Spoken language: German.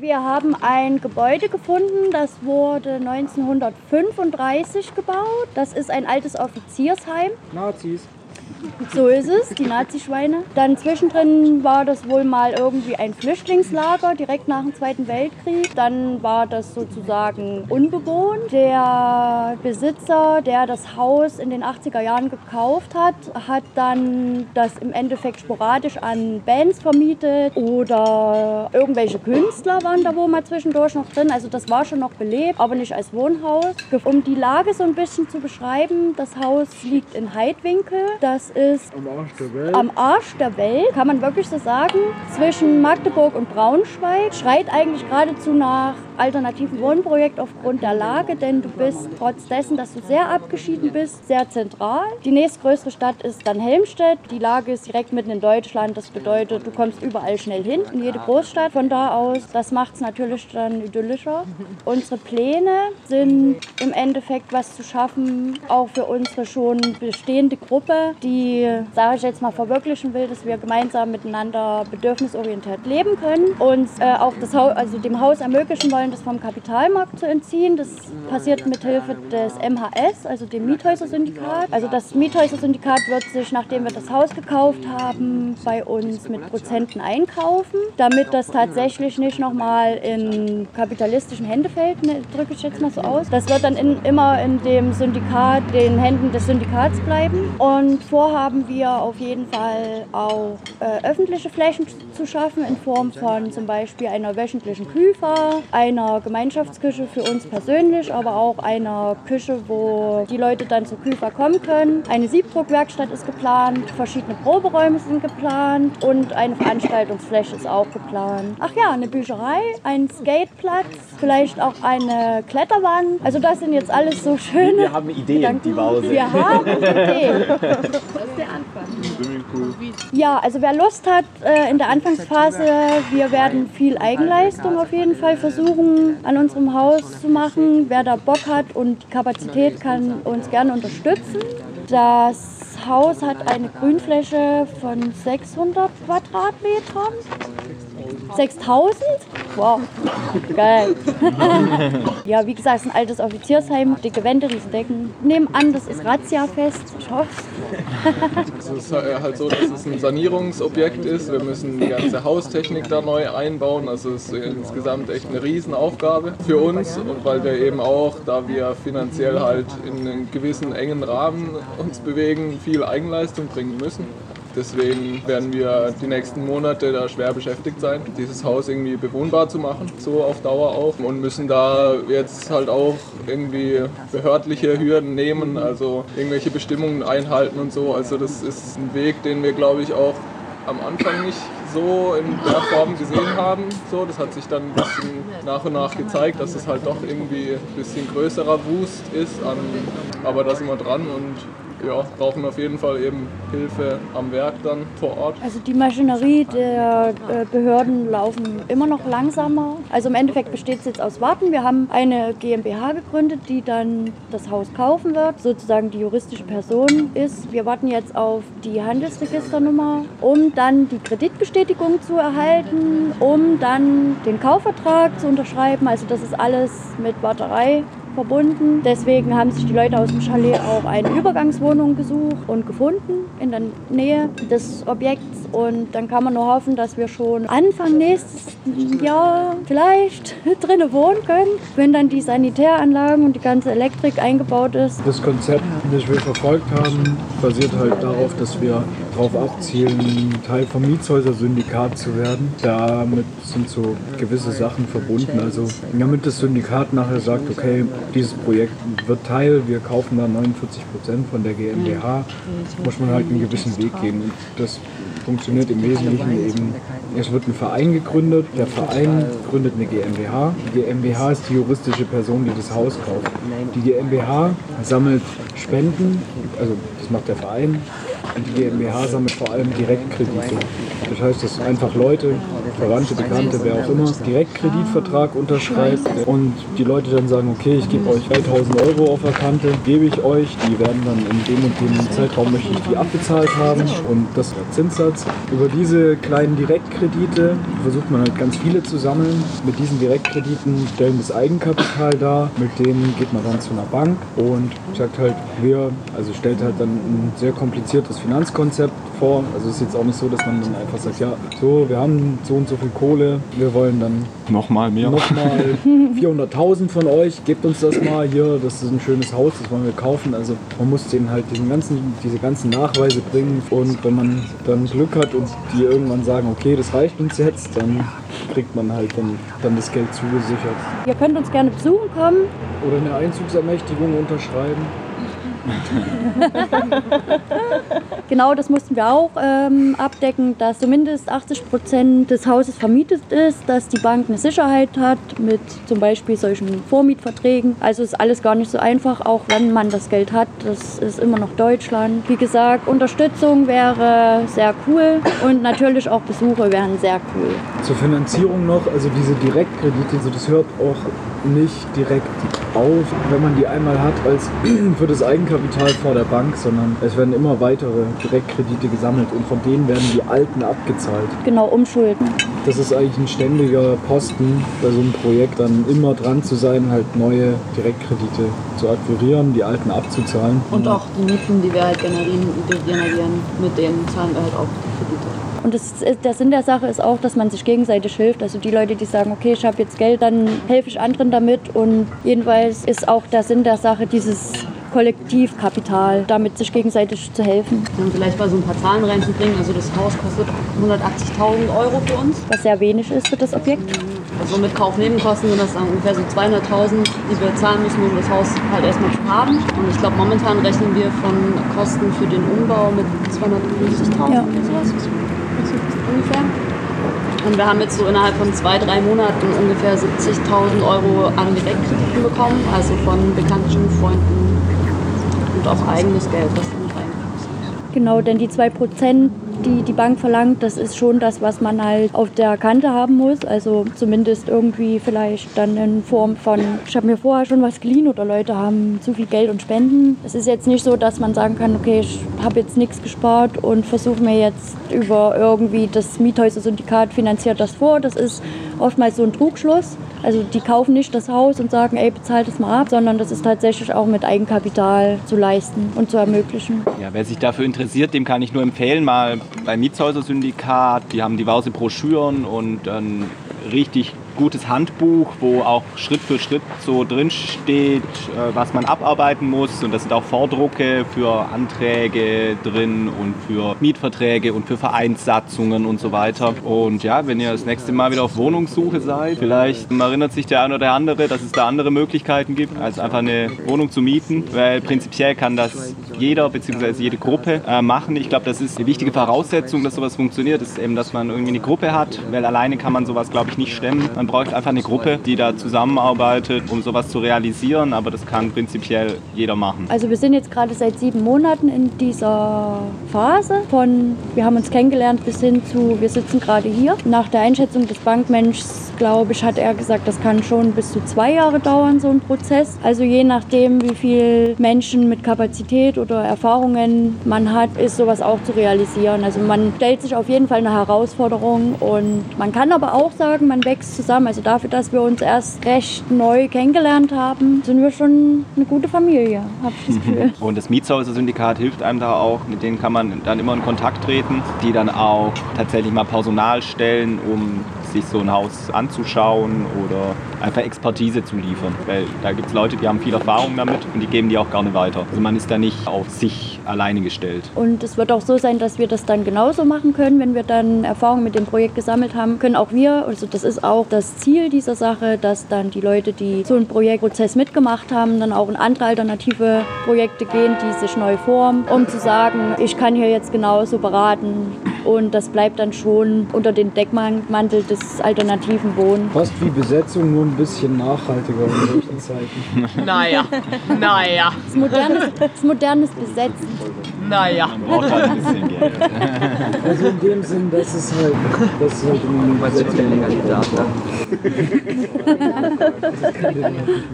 Wir haben ein Gebäude gefunden, das wurde 1935 gebaut. Das ist ein altes Offiziersheim. Nazis. So ist es, die Nazischweine. Dann zwischendrin war das wohl mal irgendwie ein Flüchtlingslager direkt nach dem Zweiten Weltkrieg. Dann war das sozusagen unbewohnt. Der Besitzer, der das Haus in den 80er Jahren gekauft hat, hat dann das im Endeffekt sporadisch an Bands vermietet oder irgendwelche Künstler waren da wohl mal zwischendurch noch drin. Also das war schon noch belebt, aber nicht als Wohnhaus. Um die Lage so ein bisschen zu beschreiben, das Haus liegt in Heidwinkel. Das ist Am Arsch der Welt. am Arsch der Welt, kann man wirklich so sagen. Zwischen Magdeburg und Braunschweig schreit eigentlich geradezu nach alternativen Wohnprojekt aufgrund der Lage, denn du bist trotz dessen, dass du sehr abgeschieden bist, sehr zentral. Die nächstgrößere Stadt ist dann Helmstedt. Die Lage ist direkt mitten in Deutschland. Das bedeutet, du kommst überall schnell hin, in jede Großstadt von da aus. Das macht es natürlich dann idyllischer. Unsere Pläne sind im Endeffekt was zu schaffen, auch für unsere schon bestehende Gruppe, die, sage ich jetzt mal, verwirklichen will, dass wir gemeinsam miteinander bedürfnisorientiert leben können und äh, auch das Haus, also dem Haus ermöglichen wollen, das vom Kapitalmarkt zu entziehen. Das passiert mit Hilfe des MHS, also dem Miethäuser-Syndikat. Also das Miethäuser-Syndikat wird sich, nachdem wir das Haus gekauft haben, bei uns mit Prozenten einkaufen, damit das tatsächlich nicht nochmal in kapitalistischen Hände fällt, ne, drücke ich jetzt mal so aus. Das wird dann in, immer in dem Syndikat, den Händen des Syndikats bleiben. Und vorhaben wir auf jeden Fall auch äh, öffentliche Flächen zu schaffen in Form von zum Beispiel einer wöchentlichen Küfer, einer Gemeinschaftsküche für uns persönlich, aber auch einer Küche, wo die Leute dann zur Küfer kommen können. Eine Siebdruckwerkstatt ist geplant, verschiedene Proberäume sind geplant und eine Veranstaltungsfläche ist auch geplant. Ach ja, eine Bücherei, ein Skateplatz, vielleicht auch eine Kletterwand. Also das sind jetzt alles so schöne Wir haben Ideen, Gedanken. die Bause. Wir haben Ideen. Ja, also wer Lust hat äh, in der Anfangsphase, wir werden viel Eigenleistung auf jeden Fall versuchen an unserem Haus zu machen. Wer da Bock hat und die Kapazität kann uns gerne unterstützen. Das Haus hat eine Grünfläche von 600 Quadratmetern. 6000? Wow, geil. ja, wie gesagt, es ist ein altes Offiziersheim, dicke Wände, riesen Decken. Nehmen an, das ist Razzia-fest. Ich hoffe Es ist halt so, dass es ein Sanierungsobjekt ist. Wir müssen die ganze Haustechnik da neu einbauen. Also es ist insgesamt echt eine Riesenaufgabe für uns. Und weil wir eben auch, da wir finanziell halt in einem gewissen engen Rahmen uns bewegen, viel Eigenleistung bringen müssen. Deswegen werden wir die nächsten Monate da schwer beschäftigt sein, dieses Haus irgendwie bewohnbar zu machen, so auf Dauer auch. Und müssen da jetzt halt auch irgendwie behördliche Hürden nehmen, also irgendwelche Bestimmungen einhalten und so. Also das ist ein Weg, den wir glaube ich auch am Anfang nicht so in der Form gesehen haben. So, das hat sich dann ein bisschen nach und nach gezeigt, dass es halt doch irgendwie ein bisschen größerer Wust ist. An, aber da sind wir dran und ja, brauchen auf jeden Fall eben Hilfe am Werk dann vor Ort. Also die Maschinerie der äh, Behörden laufen immer noch langsamer. Also im Endeffekt besteht es jetzt aus Warten. Wir haben eine GmbH gegründet, die dann das Haus kaufen wird, sozusagen die juristische Person ist. Wir warten jetzt auf die Handelsregisternummer, um dann die Kreditbestätigung zu erhalten, um dann den Kaufvertrag zu unterschreiben. Also das ist alles mit Warterei verbunden. Deswegen haben sich die Leute aus dem Chalet auch eine Übergangswohnung gesucht und gefunden in der Nähe des Objekts. Und dann kann man nur hoffen, dass wir schon Anfang nächstes Jahr vielleicht drinnen wohnen können, wenn dann die Sanitäranlagen und die ganze Elektrik eingebaut ist. Das Konzept, das wir verfolgt haben, basiert halt darauf, dass wir darauf abzielen, Teil vom Mietshäuser-Syndikat zu werden. Damit sind so gewisse Sachen verbunden. Also damit das Syndikat nachher sagt, okay, dieses Projekt wird Teil, wir kaufen da 49 Prozent von der GmbH, muss man halt einen gewissen Weg gehen. Und das funktioniert im Wesentlichen eben, es wird ein Verein gegründet, der Verein gründet eine GmbH. Die GmbH ist die juristische Person, die das Haus kauft. Die GmbH sammelt Spenden, also das macht der Verein, und die GmbH sammelt vor allem Direktkredite. Das heißt, dass einfach Leute Verwandte, Bekannte, wer auch immer, Direktkreditvertrag unterschreibt und die Leute dann sagen, okay, ich gebe euch 3000 Euro auf der Kante, gebe ich euch, die werden dann in dem und dem Zeitraum möchte ich die abbezahlt haben und das ist der Zinssatz. Über diese kleinen Direktkredite versucht man halt ganz viele zu sammeln. Mit diesen Direktkrediten stellen das Eigenkapital dar, mit denen geht man dann zu einer Bank und sagt halt, wir, also stellt halt dann ein sehr kompliziertes Finanzkonzept vor. Also es ist jetzt auch nicht so, dass man dann einfach sagt, ja, so, wir haben so und so viel Kohle, wir wollen dann nochmal mehr. Nochmal 400.000 von euch, gebt uns das mal hier, das ist ein schönes Haus, das wollen wir kaufen. Also man muss denen halt diesen ganzen, diese ganzen Nachweise bringen und wenn man dann Glück hat und die irgendwann sagen, okay, das reicht uns jetzt, dann kriegt man halt dann, dann das Geld zugesichert. Ihr könnt uns gerne besuchen kommen. Oder eine Einzugsermächtigung unterschreiben. genau, das mussten wir auch ähm, abdecken, dass zumindest 80 Prozent des Hauses vermietet ist, dass die Bank eine Sicherheit hat mit zum Beispiel solchen Vormietverträgen. Also ist alles gar nicht so einfach, auch wenn man das Geld hat. Das ist immer noch Deutschland. Wie gesagt, Unterstützung wäre sehr cool und natürlich auch Besuche wären sehr cool. Zur Finanzierung noch, also diese Direktkredite, also das hört auch nicht direkt auf, wenn man die einmal hat, als für das Eigenkapital vor der Bank, sondern es werden immer weitere Direktkredite gesammelt und von denen werden die alten abgezahlt. Genau, umschulden. Das ist eigentlich ein ständiger Posten bei so einem Projekt, dann immer dran zu sein, halt neue Direktkredite zu akquirieren, die alten abzuzahlen. Und auch die Mieten, die wir halt generieren, generieren mit denen zahlen wir halt auch die Kredite. Und das, der Sinn der Sache ist auch, dass man sich gegenseitig hilft. Also die Leute, die sagen, okay, ich habe jetzt Geld, dann helfe ich anderen damit. Und jedenfalls ist auch der Sinn der Sache dieses Kollektivkapital, damit sich gegenseitig zu helfen. Um vielleicht mal so ein paar Zahlen reinzubringen. Also das Haus kostet 180.000 Euro für uns. Was sehr wenig ist für das Objekt. Also mit Kaufnebenkosten sind das dann ungefähr so 200.000, die wir zahlen müssen, um das Haus halt erstmal zu haben. Und ich glaube, momentan rechnen wir von Kosten für den Umbau mit 250.000 ja. oder sowas ungefähr. Und wir haben jetzt so innerhalb von zwei, drei Monaten ungefähr 70.000 Euro an Direktkrediten bekommen, also von bekannten Freunden und auch eigenes Geld, was dann reinkommt. Genau, denn die 2% die die Bank verlangt, das ist schon das, was man halt auf der Kante haben muss. Also zumindest irgendwie vielleicht dann in Form von, ich habe mir vorher schon was geliehen oder Leute haben zu viel Geld und Spenden. Es ist jetzt nicht so, dass man sagen kann, okay, ich habe jetzt nichts gespart und versuche mir jetzt über irgendwie das Miethäuser-Syndikat finanziert das vor. Das ist oftmals so ein Trugschluss. Also die kaufen nicht das Haus und sagen, ey, bezahlt es mal ab, sondern das ist tatsächlich auch mit Eigenkapital zu leisten und zu ermöglichen. Ja, wer sich dafür interessiert, dem kann ich nur empfehlen, mal beim Mietshäuser-Syndikat, die haben diverse Broschüren und ein richtig gutes Handbuch, wo auch Schritt für Schritt so drin steht, äh, was man abarbeiten muss. Und da sind auch Vordrucke für Anträge drin und für Mietverträge und für Vereinssatzungen und so weiter. Und ja, wenn ihr das nächste Mal wieder auf Wohnungssuche seid, vielleicht erinnert sich der eine oder der andere, dass es da andere Möglichkeiten gibt, als einfach eine Wohnung zu mieten. Weil prinzipiell kann das jeder bzw. jede Gruppe äh, machen. Ich glaube, das ist eine wichtige Voraussetzung, dass sowas funktioniert, ist eben, dass man irgendwie eine Gruppe hat, weil alleine kann man sowas, glaube ich, nicht stemmen. Man braucht einfach eine Gruppe, die da zusammenarbeitet, um sowas zu realisieren, aber das kann prinzipiell jeder machen. Also wir sind jetzt gerade seit sieben Monaten in dieser Phase von, wir haben uns kennengelernt bis hin zu, wir sitzen gerade hier. Nach der Einschätzung des Bankmenschs, glaube ich, hat er gesagt, das kann schon bis zu zwei Jahre dauern, so ein Prozess. Also je nachdem, wie viele Menschen mit Kapazität oder Erfahrungen man hat, ist sowas auch zu realisieren. Also man stellt sich auf jeden Fall eine Herausforderung und man kann aber auch sagen, man wächst zusammen zusammen. Also dafür, dass wir uns erst recht neu kennengelernt haben, sind wir schon eine gute Familie, habe ich das Gefühl. Und das Mietshäuser-Syndikat hilft einem da auch. Mit denen kann man dann immer in Kontakt treten, die dann auch tatsächlich mal Personal stellen, um sich so ein Haus anzuschauen oder einfach Expertise zu liefern. Weil da gibt es Leute, die haben viel Erfahrung damit und die geben die auch gerne weiter. Also man ist da nicht auf sich alleine gestellt. Und es wird auch so sein, dass wir das dann genauso machen können, wenn wir dann Erfahrung mit dem Projekt gesammelt haben, können auch wir, also das ist auch das Ziel dieser Sache, dass dann die Leute, die so einen Projektprozess mitgemacht haben, dann auch in andere alternative Projekte gehen, die sich neu formen, um zu sagen, ich kann hier jetzt genauso beraten und das bleibt dann schon unter den Deckmantel des alternativen Wohnens. Fast wie Besetzung, nur ein bisschen nachhaltiger in solchen Zeiten. naja, naja. Das modernes, das modernes Besetzen. Naja. Man braucht halt ein bisschen Geld. Also in dem Sinn, dass es halt, dass es halt Innovation der Legalität.